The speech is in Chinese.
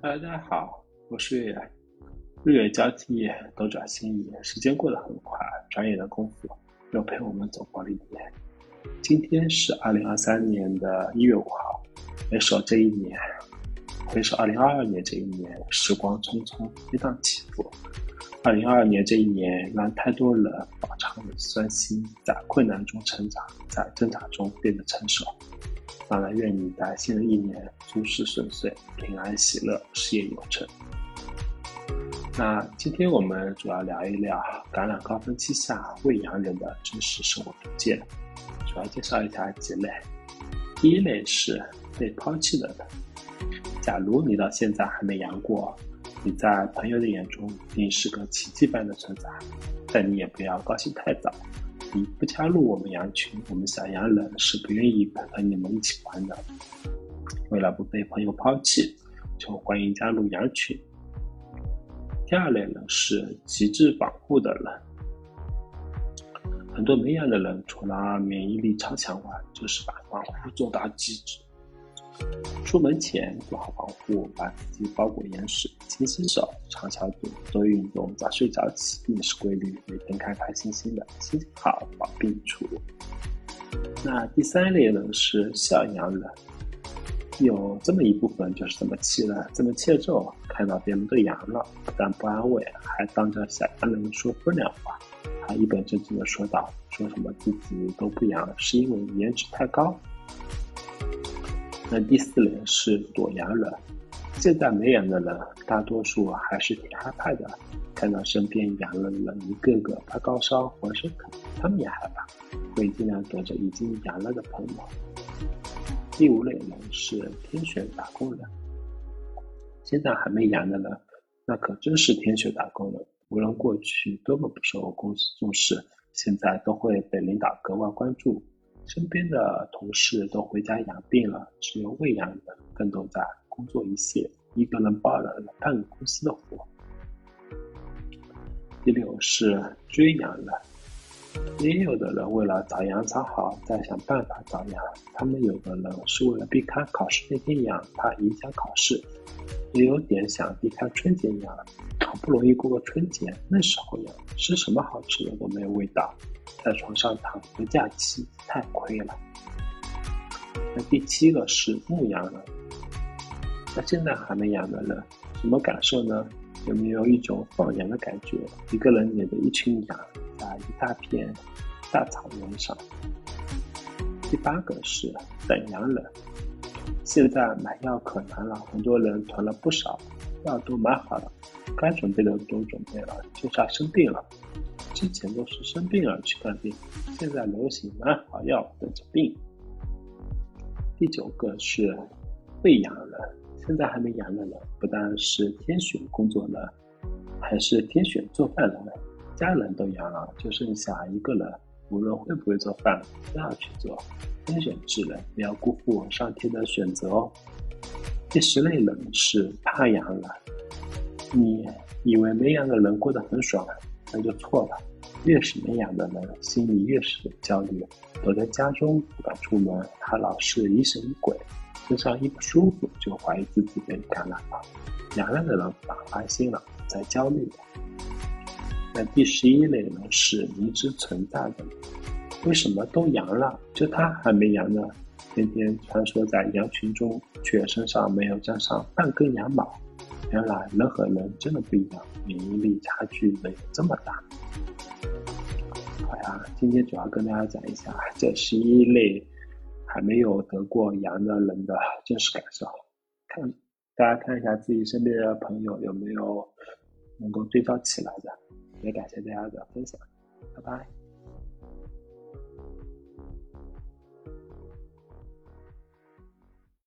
大家好，我是月月。日月交替，斗转星移，时间过得很快，转眼的功夫又陪我们走过了一年。今天是二零二三年的一月五号，回首这一年，回首二零二二年这一年，时光匆匆，跌宕起伏。二零二二年这一年，让太多人饱尝了酸辛，在困难中成长，在挣扎中变得成熟。当然，愿你在新的一年诸事顺遂，平安喜乐，事业有成。那今天我们主要聊一聊感染高峰期下未阳人的真实生活图鉴，主要介绍一下几类。第一类是被抛弃的人。假如你到现在还没阳过，你在朋友的眼中一定是个奇迹般的存在，但你也不要高兴太早。你不加入我们羊群，我们小羊人是不愿意和你们一起玩的。为了不被朋友抛弃，就欢迎加入羊群。第二类人是极致保护的人，很多没养的人除了免疫力超强外，就是把防护做到极致。出门前做好防护，把自己包裹严实，勤洗手，常消毒，多运动，早睡早起，饮食规律，每天开开心心的，心情好，保病除。那第三类呢是孝养人，有这么一部分就是这么气了，这么怯咒，看到别人都阳了，不但不安慰，还当着小羊人说风凉话，还一本正经的说道，说什么自己都不阳，是因为颜值太高。那第四类是躲阳人，现在没阳的人，大多数还是挺害怕的。看到身边阳了的人一个个发高烧、浑身疼，他们也害怕，会尽量躲着已经阳了的朋友。第五类人是天选打工人，现在还没阳的人，那可真是天选打工人。无论过去多么不受公司重视，现在都会被领导格外关注。身边的同事都回家养病了，只有喂养的更都在工作一线，一个人包了半个公司的活。第六是追养的，也有的人为了早养早好，在想办法早养。他们有的人是为了避开考试那天养，怕影响考试；也有点想避开春节养，好不容易过个春节，那时候养，吃什么好吃的都没有味道。在床上躺一个假期太亏了。那第七个是牧羊人，那现在还没养的人，什么感受呢？有没有一种放羊的感觉？一个人领着一群羊，在一大片大草原上。第八个是等羊人，现在买药可难了，很多人囤了不少药都买好了，该准备的都准备了，就差生病了。之前都是生病了去看病，现在流行买好药等着病。第九个是喂养人，现在还没养的人，不但是天选工作人，还是天选做饭人。家人都养了，就剩下一个人，无论会不会做饭，都要去做。天选之人，不要辜负上天的选择哦。第十类人是怕养人，你以为没养的人过得很爽？那就错了，越是没养的人，心里越是焦虑，躲在家中不敢出门，他老是疑神疑鬼，身上一不舒服就怀疑自己被感染了。阳了的人反而安心了，在焦虑。那第十一类呢，是明知存在的，为什么都阳了，就他还没阳呢？天天穿梭在羊群中，却身上没有沾上半根羊毛。原来人和人真的不一样，免疫力差距没有这么大。好呀，今天主要跟大家讲一下这十一类还没有得过阳的人的真实感受。看，大家看一下自己身边的朋友有没有能够对照起来的。也感谢大家的分享，拜拜。